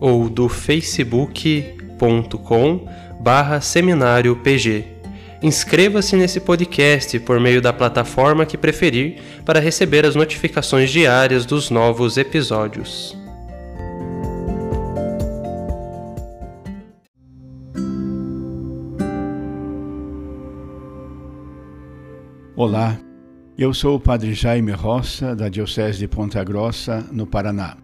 ou do facebook.com barra seminário PG. Inscreva-se nesse podcast por meio da plataforma que preferir para receber as notificações diárias dos novos episódios. Olá, eu sou o Padre Jaime Roça, da Diocese de Ponta Grossa, no Paraná.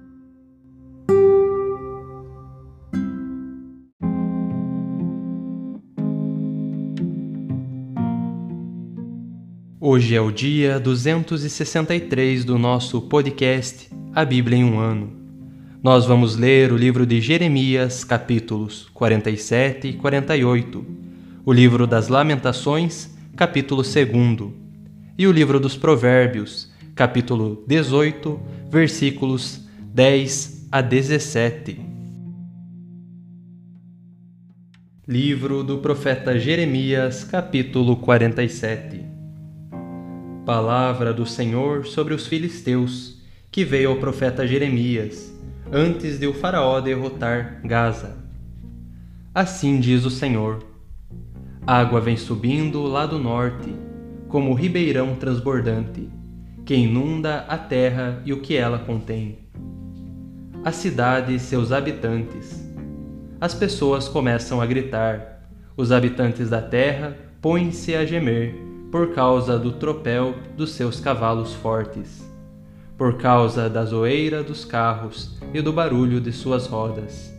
Hoje é o dia 263 do nosso podcast A Bíblia em um Ano. Nós vamos ler o livro de Jeremias, capítulos 47 e 48, o livro das Lamentações, capítulo 2, e o livro dos Provérbios, capítulo 18, versículos 10 a 17. Livro do profeta Jeremias, capítulo 47 Palavra do Senhor sobre os filisteus, que veio ao profeta Jeremias, antes de o Faraó derrotar Gaza. Assim diz o Senhor: Água vem subindo lá do norte, como ribeirão transbordante, que inunda a terra e o que ela contém. A cidade e seus habitantes. As pessoas começam a gritar, os habitantes da terra põem-se a gemer por causa do tropel dos seus cavalos fortes, por causa da zoeira dos carros e do barulho de suas rodas.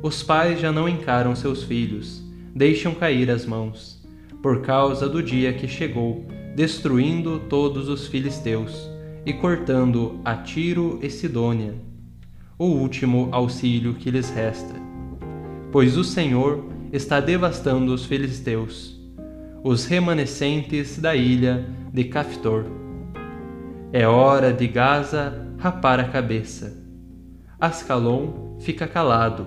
Os pais já não encaram seus filhos, deixam cair as mãos, por causa do dia que chegou, destruindo todos os filisteus e cortando a Tiro e Sidônia, o último auxílio que lhes resta. Pois o Senhor está devastando os filisteus os remanescentes da ilha de Caftor. É hora de Gaza rapar a cabeça. Ascalon fica calado,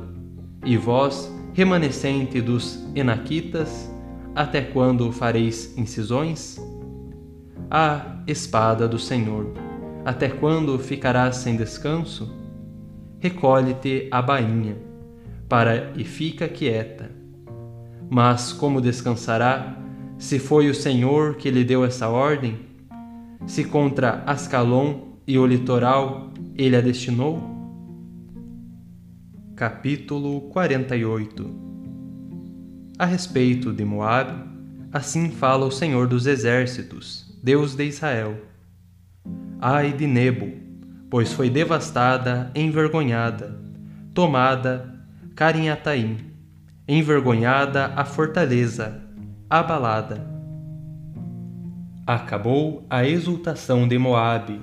e vós, remanescente dos Enaquitas, até quando fareis incisões? Ah, espada do Senhor, até quando ficarás sem descanso? Recolhe-te a bainha, para e fica quieta. Mas como descansará se foi o Senhor que lhe deu essa ordem? Se contra Ascalon e o litoral ele a destinou? Capítulo 48 A respeito de Moabe, assim fala o Senhor dos Exércitos, Deus de Israel. Ai de Nebo, pois foi devastada, envergonhada, tomada Carinhataim, envergonhada a fortaleza, abalada. Acabou a exultação de Moabe.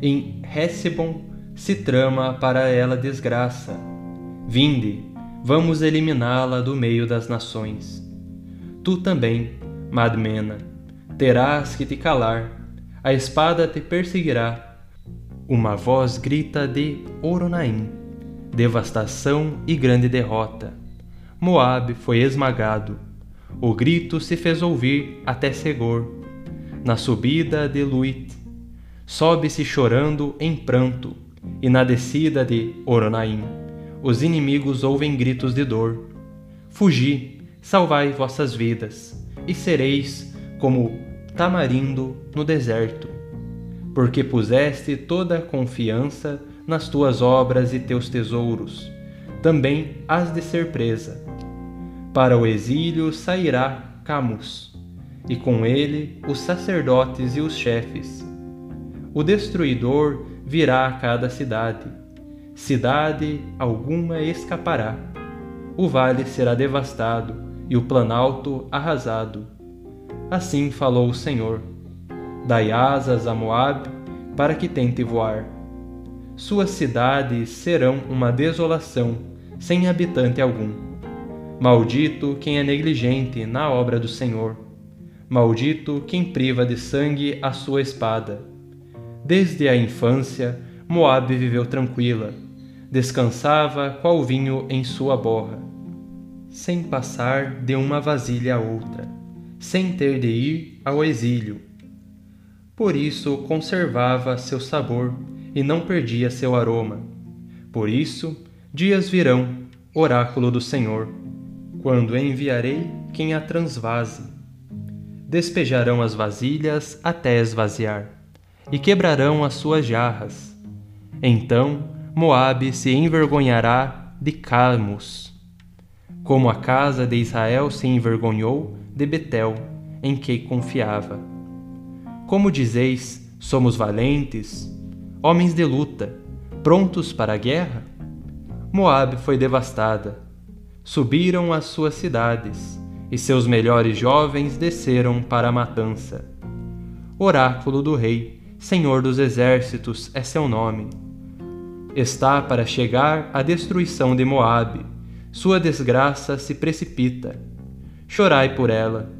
Em Hesbon se trama para ela desgraça. Vinde, vamos eliminá-la do meio das nações. Tu também, Madmena, terás que te calar, a espada te perseguirá. Uma voz grita de Oronaim, devastação e grande derrota. Moabe foi esmagado. O grito se fez ouvir até Segor. Na subida de Luit, sobe-se chorando em pranto, e na descida de Oronaim, os inimigos ouvem gritos de dor. Fugi, salvai vossas vidas, e sereis como tamarindo no deserto, porque puseste toda a confiança nas tuas obras e teus tesouros, também has de ser presa. Para o exílio sairá Camus, e com ele os sacerdotes e os chefes. O destruidor virá a cada cidade, cidade alguma escapará. O vale será devastado e o planalto arrasado. Assim falou o Senhor: Dai asas a Moabe para que tente voar. Suas cidades serão uma desolação, sem habitante algum. Maldito quem é negligente na obra do Senhor. Maldito quem priva de sangue a sua espada. Desde a infância, Moabe viveu tranquila, descansava qual vinho em sua borra sem passar de uma vasilha a outra, sem ter de ir ao exílio. Por isso conservava seu sabor e não perdia seu aroma. Por isso, dias virão, oráculo do Senhor, quando enviarei quem a transvase. Despejarão as vasilhas até esvaziar, e quebrarão as suas jarras. Então Moabe se envergonhará de Camus como a casa de Israel se envergonhou de Betel, em que confiava. Como dizeis, somos valentes, homens de luta, prontos para a guerra? Moabe foi devastada. Subiram as suas cidades, e seus melhores jovens desceram para a matança. Oráculo do Rei, Senhor dos Exércitos é seu nome. Está para chegar a destruição de Moabe sua desgraça se precipita. Chorai por ela,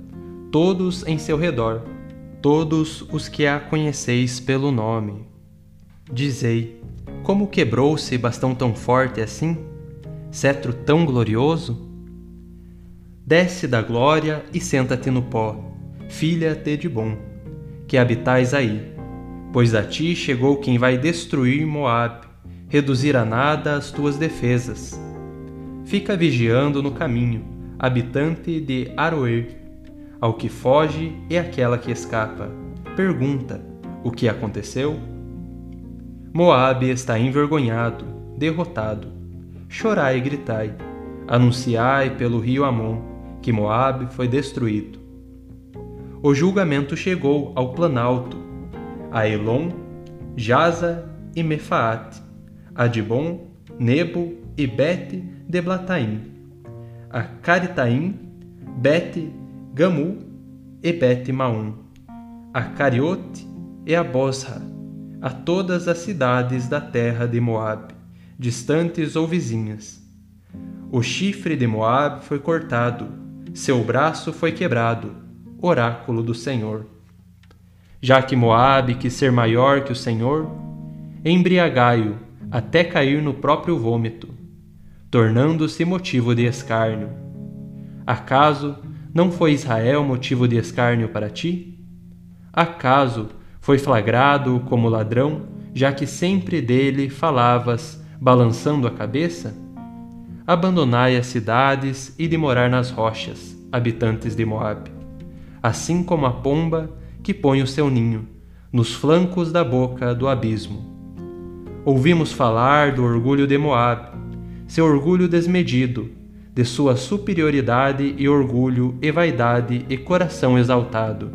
todos em seu redor, todos os que a conheceis pelo nome. Dizei: como quebrou-se bastão tão forte assim? Cetro tão glorioso? Desce da glória e senta-te no pó, filha de bom, que habitais aí, pois a ti chegou quem vai destruir Moabe, reduzir a nada as tuas defesas fica vigiando no caminho, habitante de Aroer. Ao que foge e aquela que escapa. Pergunta: O que aconteceu? Moabe está envergonhado, derrotado. Chorai e gritai. Anunciai pelo rio Amon que Moabe foi destruído. O julgamento chegou ao planalto, a Elon, Jaza e Mefaate, a Dibon, Nebo e Bet Deblataim, a Caritaim, Bet Gamu e Bet Maum, a Cariote e a Bosra, a todas as cidades da terra de Moabe, distantes ou vizinhas. O chifre de Moabe foi cortado, seu braço foi quebrado, oráculo do Senhor. Já que Moabe quis ser maior que o Senhor, embriagai-o até cair no próprio vômito tornando-se motivo de escárnio. Acaso não foi Israel motivo de escárnio para ti? Acaso foi flagrado como ladrão, já que sempre dele falavas, balançando a cabeça? Abandonai as cidades e de morar nas rochas, habitantes de Moabe, assim como a pomba que põe o seu ninho nos flancos da boca do abismo. Ouvimos falar do orgulho de Moabe, seu orgulho desmedido, de sua superioridade e orgulho e vaidade e coração exaltado.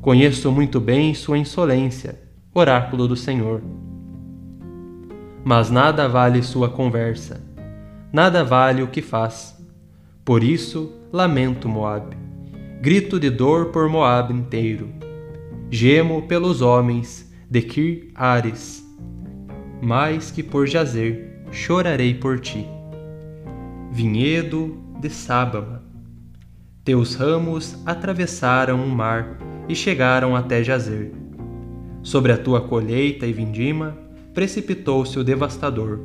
Conheço muito bem sua insolência, oráculo do Senhor. Mas nada vale sua conversa, nada vale o que faz. Por isso lamento Moabe, grito de dor por Moabe inteiro. Gemo pelos homens de Kir Ares mais que por jazer, chorarei por ti. Vinhedo de Sábama, teus ramos atravessaram o mar e chegaram até jazer. Sobre a tua colheita e vindima precipitou-se o devastador.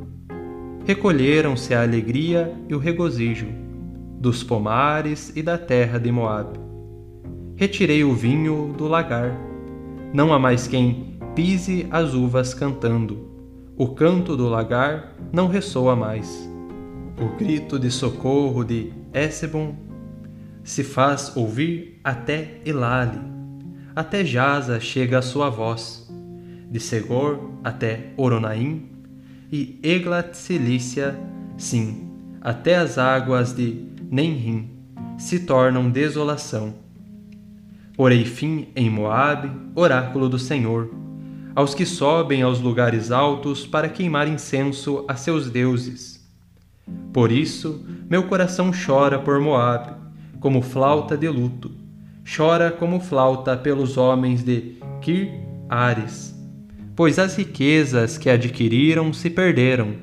Recolheram-se a alegria e o regozijo dos pomares e da terra de Moabe. Retirei o vinho do lagar. Não há mais quem pise as uvas cantando. O canto do lagar não ressoa mais. O grito de socorro de Esebon se faz ouvir até Elale. Até Jaza chega a sua voz. De Segor até Oronaim e Eglat Cilícia, sim, até as águas de Nenrim se tornam desolação. Porei fim em Moabe, oráculo do Senhor, aos que sobem aos lugares altos para queimar incenso a seus deuses. Por isso, meu coração chora por Moabe, como flauta de luto. Chora como flauta pelos homens de Kir Ares, pois as riquezas que adquiriram se perderam.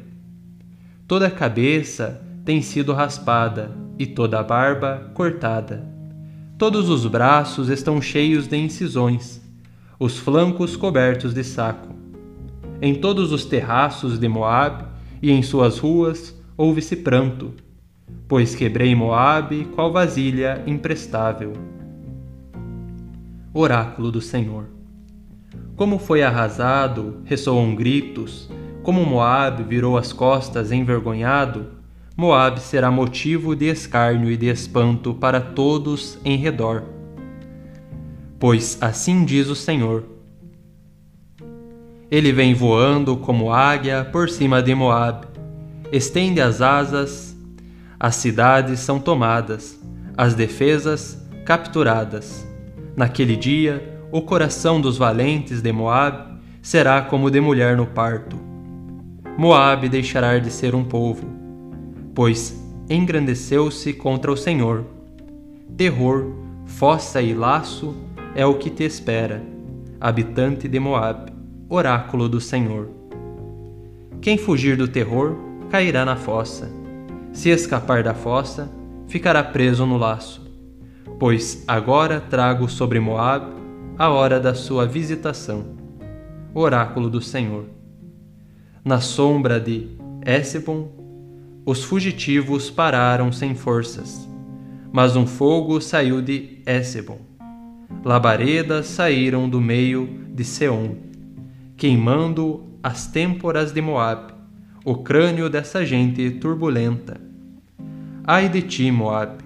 Toda a cabeça tem sido raspada e toda a barba cortada. Todos os braços estão cheios de incisões, os flancos cobertos de saco. Em todos os terraços de Moabe e em suas ruas houve-se pranto, pois quebrei Moabe qual vasilha imprestável. Oráculo do Senhor. Como foi arrasado, ressoam gritos, como Moabe virou as costas envergonhado, Moabe será motivo de escárnio e de espanto para todos em redor. Pois assim diz o Senhor: Ele vem voando como águia por cima de Moabe, estende as asas, as cidades são tomadas, as defesas capturadas. Naquele dia, o coração dos valentes de Moabe será como de mulher no parto. Moabe deixará de ser um povo pois engrandeceu-se contra o Senhor. Terror, fossa e laço é o que te espera, habitante de Moabe, oráculo do Senhor. Quem fugir do terror cairá na fossa. Se escapar da fossa, ficará preso no laço. Pois agora trago sobre Moabe a hora da sua visitação. Oráculo do Senhor. Na sombra de Esebon os fugitivos pararam sem forças. Mas um fogo saiu de Esebon. Labaredas saíram do meio de Seom, queimando as têmporas de Moabe, o crânio dessa gente turbulenta. Ai de ti, Moabe!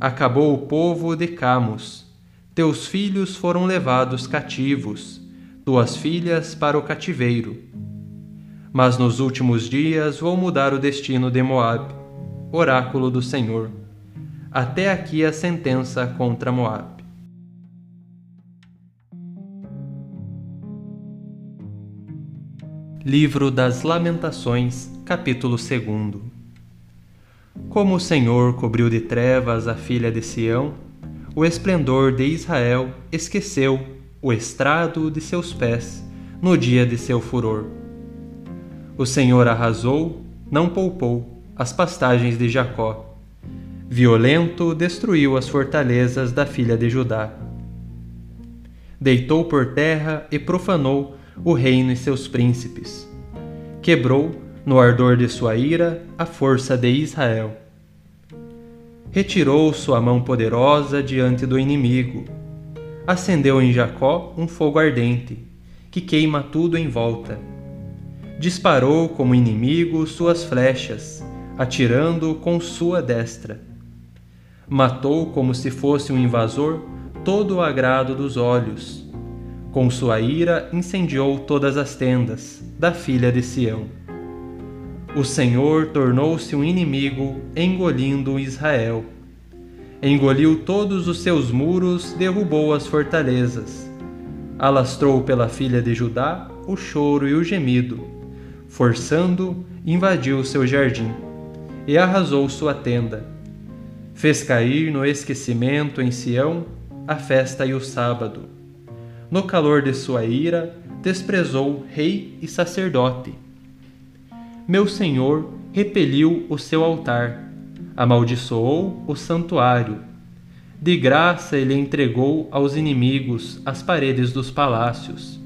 Acabou o povo de Camus. Teus filhos foram levados cativos, tuas filhas para o cativeiro mas nos últimos dias vou mudar o destino de Moabe, oráculo do Senhor. Até aqui a sentença contra Moabe. Livro das Lamentações, capítulo 2 Como o Senhor cobriu de trevas a filha de Sião, o esplendor de Israel esqueceu o estrado de seus pés no dia de seu furor o Senhor arrasou, não poupou, as pastagens de Jacó. Violento destruiu as fortalezas da filha de Judá. Deitou por terra e profanou o reino e seus príncipes. Quebrou, no ardor de sua ira, a força de Israel. Retirou sua mão poderosa diante do inimigo. Acendeu em Jacó um fogo ardente, que queima tudo em volta disparou como inimigo suas flechas, atirando com sua destra. Matou como se fosse um invasor todo o agrado dos olhos. Com sua ira incendiou todas as tendas da filha de Sião. O Senhor tornou-se um inimigo, engolindo Israel. Engoliu todos os seus muros, derrubou as fortalezas. Alastrou pela filha de Judá o choro e o gemido forçando, invadiu seu jardim e arrasou sua tenda. Fez cair no esquecimento em Sião a festa e o sábado. No calor de sua ira, desprezou rei e sacerdote. Meu senhor repeliu o seu altar, amaldiçoou o santuário. De graça ele entregou aos inimigos as paredes dos palácios.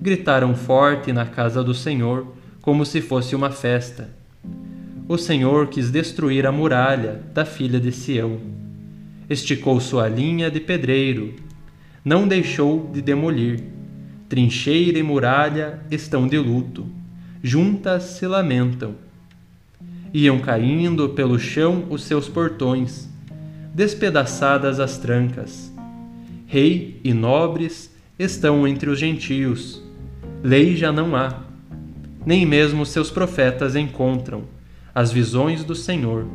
Gritaram forte na casa do Senhor, como se fosse uma festa. O Senhor quis destruir a muralha da filha de Sião. Esticou sua linha de pedreiro, não deixou de demolir. Trincheira e muralha estão de luto juntas se lamentam. Iam caindo pelo chão os seus portões, despedaçadas as trancas. Rei e nobres estão entre os gentios, lei já não há, nem mesmo seus profetas encontram as visões do Senhor.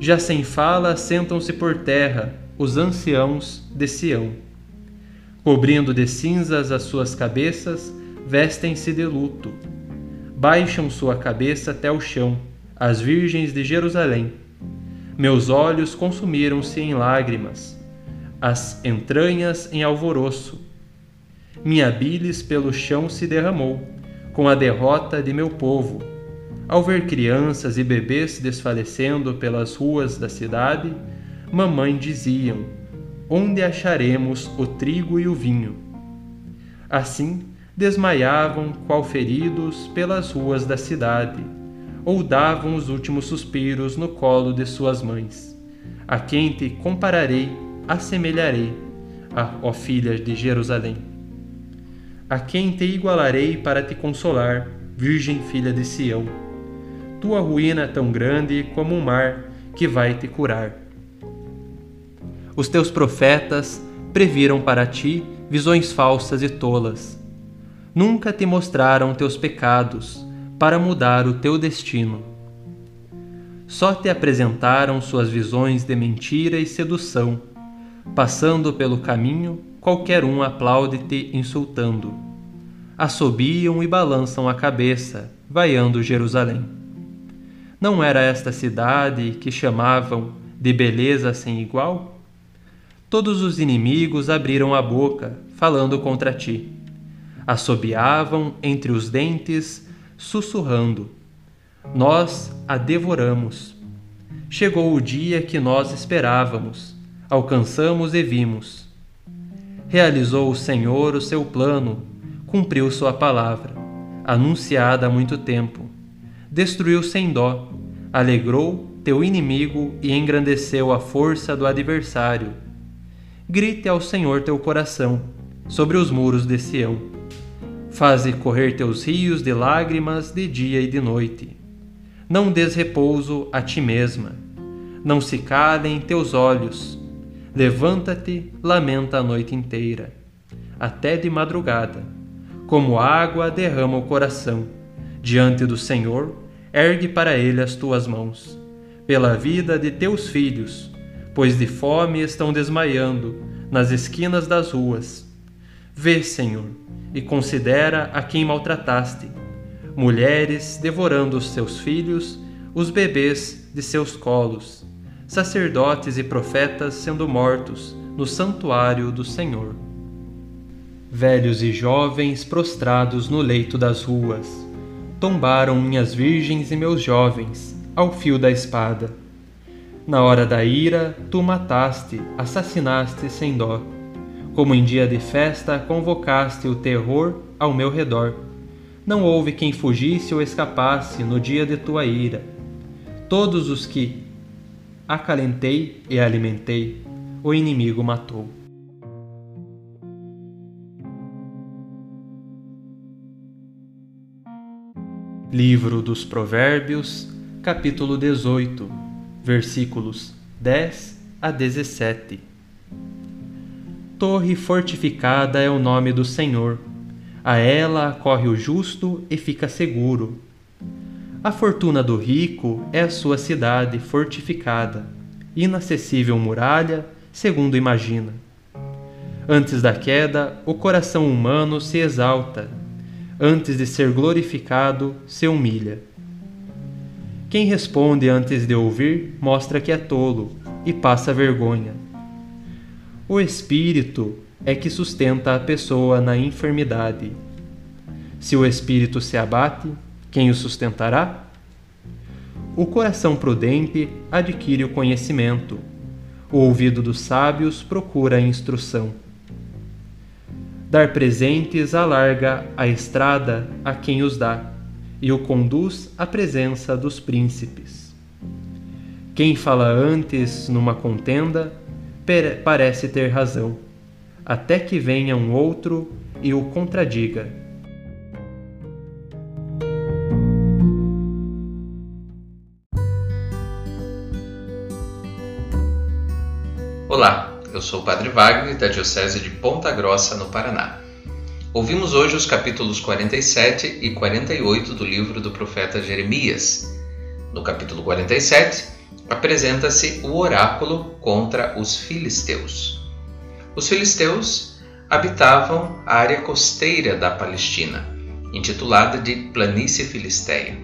Já sem fala sentam-se por terra os anciãos de Sião. Cobrindo de cinzas as suas cabeças, vestem-se de luto baixam sua cabeça até o chão, as virgens de Jerusalém. Meus olhos consumiram-se em lágrimas, as entranhas em alvoroço. Minha bilis pelo chão se derramou, com a derrota de meu povo. Ao ver crianças e bebês desfalecendo pelas ruas da cidade, mamãe diziam: Onde acharemos o trigo e o vinho? Assim, desmaiavam qual feridos pelas ruas da cidade, ou davam os últimos suspiros no colo de suas mães. A quem te compararei, assemelharei, ó filha de Jerusalém. A quem te igualarei para te consolar, Virgem filha de Sião? Tua ruína é tão grande como um mar que vai te curar. Os teus profetas previram para ti visões falsas e tolas nunca te mostraram teus pecados para mudar o teu destino. Só te apresentaram suas visões de mentira e sedução. Passando pelo caminho, qualquer um aplaude-te insultando. Assobiam e balançam a cabeça, vaiando Jerusalém. Não era esta cidade que chamavam de beleza sem igual? Todos os inimigos abriram a boca, falando contra ti assobiavam entre os dentes, sussurrando: Nós a devoramos. Chegou o dia que nós esperávamos, alcançamos e vimos. Realizou o Senhor o seu plano, cumpriu sua palavra, anunciada há muito tempo. Destruiu sem dó, alegrou teu inimigo e engrandeceu a força do adversário. Grite ao Senhor teu coração, sobre os muros de Sião Faze correr teus rios de lágrimas de dia e de noite. Não des repouso a ti mesma. Não se calem teus olhos. Levanta-te, lamenta a noite inteira, até de madrugada. Como água derrama o coração. Diante do Senhor, ergue para ele as tuas mãos. Pela vida de teus filhos, pois de fome estão desmaiando nas esquinas das ruas. Vê, Senhor, e considera a quem maltrataste, mulheres devorando os seus filhos, os bebês de seus colos, sacerdotes e profetas sendo mortos no santuário do Senhor. Velhos e jovens prostrados no leito das ruas, tombaram minhas virgens e meus jovens ao fio da espada. Na hora da ira, tu mataste, assassinaste sem dó como em dia de festa, convocaste o terror ao meu redor. Não houve quem fugisse ou escapasse no dia de tua ira. Todos os que acalentei e alimentei, o inimigo matou. Livro dos Provérbios, capítulo 18, versículos 10 a 17 torre fortificada é o nome do Senhor. A ela corre o justo e fica seguro. A fortuna do rico é a sua cidade fortificada, inacessível muralha, segundo imagina. Antes da queda, o coração humano se exalta, antes de ser glorificado, se humilha. Quem responde antes de ouvir mostra que é tolo e passa vergonha. O espírito é que sustenta a pessoa na enfermidade. Se o espírito se abate, quem o sustentará? O coração prudente adquire o conhecimento, o ouvido dos sábios procura a instrução. Dar presentes alarga a estrada a quem os dá e o conduz à presença dos príncipes. Quem fala antes numa contenda parece ter razão, até que venha um outro e o contradiga. Olá, eu sou o Padre Wagner da Diocese de Ponta Grossa, no Paraná. Ouvimos hoje os capítulos 47 e 48 do livro do profeta Jeremias. No capítulo 47, apresenta-se o oráculo contra os filisteus. Os filisteus habitavam a área costeira da Palestina, intitulada de Planície Filisteia.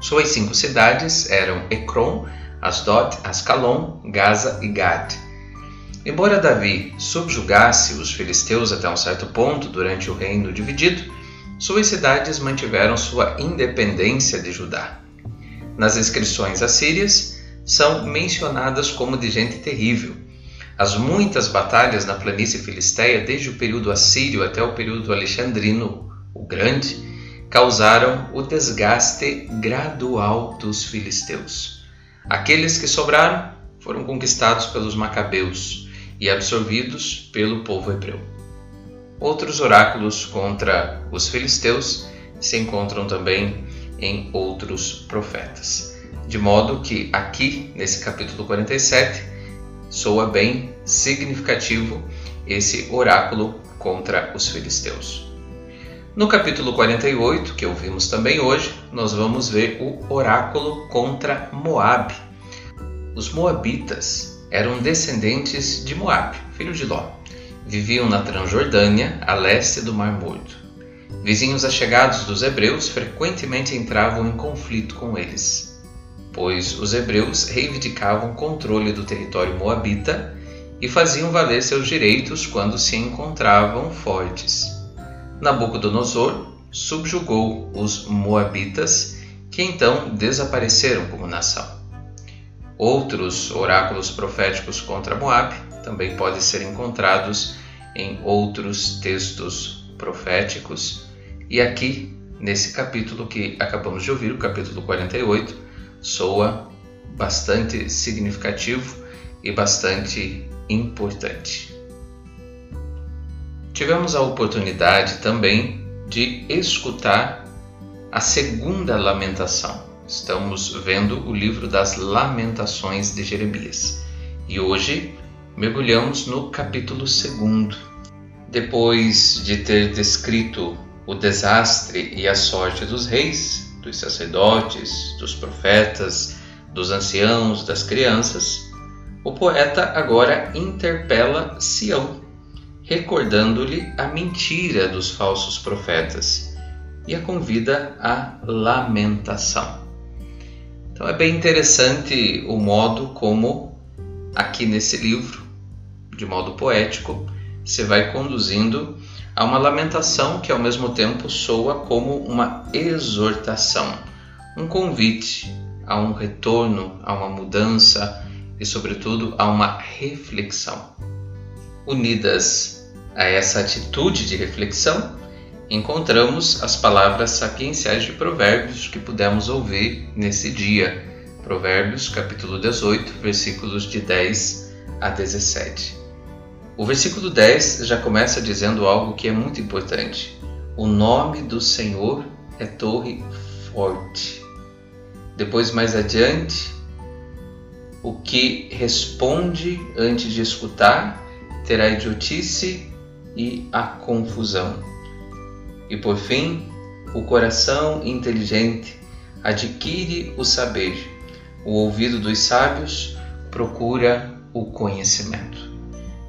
Suas cinco cidades eram Ecrom, Asdod, Ascalon, Gaza e Gad Embora Davi subjugasse os filisteus até um certo ponto durante o reino dividido, suas cidades mantiveram sua independência de Judá. Nas inscrições assírias, são mencionadas como de gente terrível. As muitas batalhas na planície filisteia, desde o período assírio até o período alexandrino, o Grande, causaram o desgaste gradual dos filisteus. Aqueles que sobraram foram conquistados pelos macabeus e absorvidos pelo povo hebreu. Outros oráculos contra os filisteus se encontram também em outros profetas. De modo que aqui, nesse capítulo 47, soa bem significativo esse oráculo contra os filisteus. No capítulo 48, que ouvimos também hoje, nós vamos ver o oráculo contra Moabe. Os moabitas eram descendentes de Moabe, filho de Ló. Viviam na Transjordânia, a leste do Mar Morto. Vizinhos achegados dos hebreus frequentemente entravam em conflito com eles, pois os hebreus reivindicavam controle do território moabita e faziam valer seus direitos quando se encontravam fortes. Nabucodonosor subjugou os moabitas, que então desapareceram como nação. Outros oráculos proféticos contra Moab também podem ser encontrados em outros textos proféticos. E aqui, nesse capítulo que acabamos de ouvir, o capítulo 48, soa bastante significativo e bastante importante. Tivemos a oportunidade também de escutar a segunda lamentação Estamos vendo o livro das Lamentações de Jeremias e hoje mergulhamos no capítulo 2. Depois de ter descrito o desastre e a sorte dos reis, dos sacerdotes, dos profetas, dos anciãos, das crianças, o poeta agora interpela Sião, recordando-lhe a mentira dos falsos profetas e a convida à lamentação. Então é bem interessante o modo como aqui nesse livro, de modo poético, você vai conduzindo a uma lamentação que ao mesmo tempo soa como uma exortação, um convite a um retorno, a uma mudança e, sobretudo, a uma reflexão. Unidas a essa atitude de reflexão, encontramos as palavras sapienciais de Provérbios que pudemos ouvir nesse dia. Provérbios, capítulo 18, versículos de 10 a 17. O versículo 10 já começa dizendo algo que é muito importante. O nome do Senhor é torre forte. Depois, mais adiante, o que responde antes de escutar terá idiotice e a confusão. E por fim, o coração inteligente adquire o saber, o ouvido dos sábios procura o conhecimento.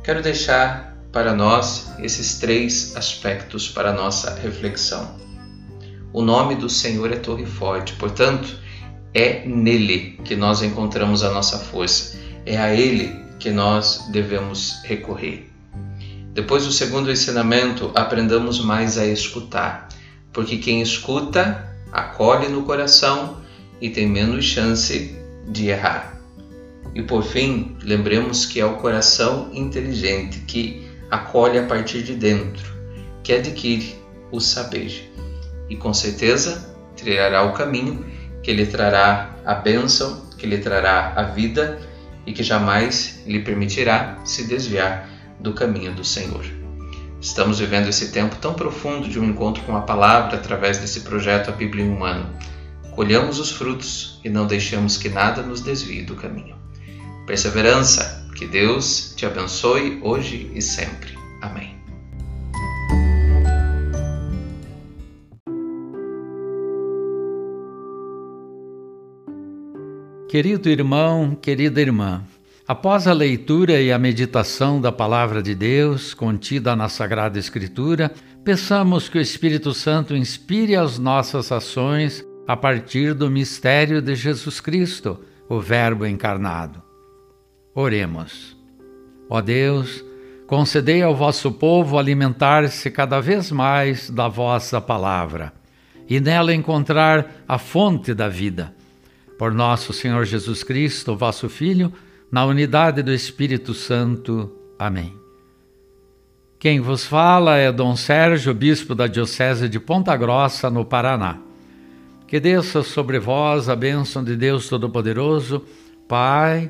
Quero deixar para nós esses três aspectos para nossa reflexão. O nome do Senhor é Torre Forte, portanto, é nele que nós encontramos a nossa força, é a ele que nós devemos recorrer. Depois do segundo ensinamento, aprendamos mais a escutar, porque quem escuta acolhe no coração e tem menos chance de errar. E por fim, lembremos que é o coração inteligente que acolhe a partir de dentro, que adquire o saber. E com certeza trilhará o caminho que lhe trará a bênção, que lhe trará a vida e que jamais lhe permitirá se desviar do caminho do Senhor. Estamos vivendo esse tempo tão profundo de um encontro com a palavra através desse projeto A Bíblia em um ano. Colhamos os frutos e não deixamos que nada nos desvie do caminho. Perseverança, que Deus te abençoe hoje e sempre. Amém. Querido irmão, querida irmã, após a leitura e a meditação da Palavra de Deus contida na Sagrada Escritura, peçamos que o Espírito Santo inspire as nossas ações a partir do mistério de Jesus Cristo, o Verbo encarnado. Oremos. Ó Deus, concedei ao vosso povo alimentar-se cada vez mais da vossa palavra e nela encontrar a fonte da vida por nosso Senhor Jesus Cristo, vosso Filho, na unidade do Espírito Santo. Amém. Quem vos fala é Dom Sérgio, bispo da Diocese de Ponta Grossa, no Paraná. Que desça sobre vós a bênção de Deus Todo-Poderoso, Pai